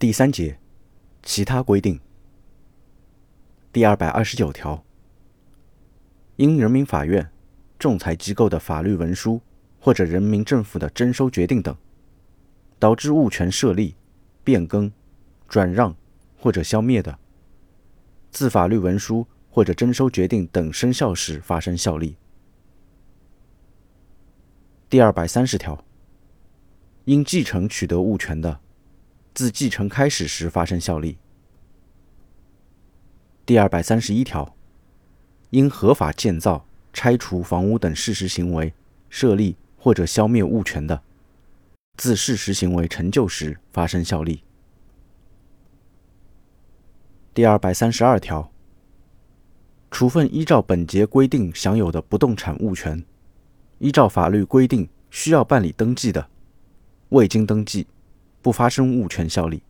第三节，其他规定。第二百二十九条，因人民法院、仲裁机构的法律文书或者人民政府的征收决定等，导致物权设立、变更、转让或者消灭的，自法律文书或者征收决定等生效时发生效力。第二百三十条，因继承取得物权的。自继承开始时发生效力。第二百三十一条，因合法建造、拆除房屋等事实行为设立或者消灭物权的，自事实行为成就时发生效力。第二百三十二条，处分依照本节规定享有的不动产物权，依照法律规定需要办理登记的，未经登记。不发生物权效力。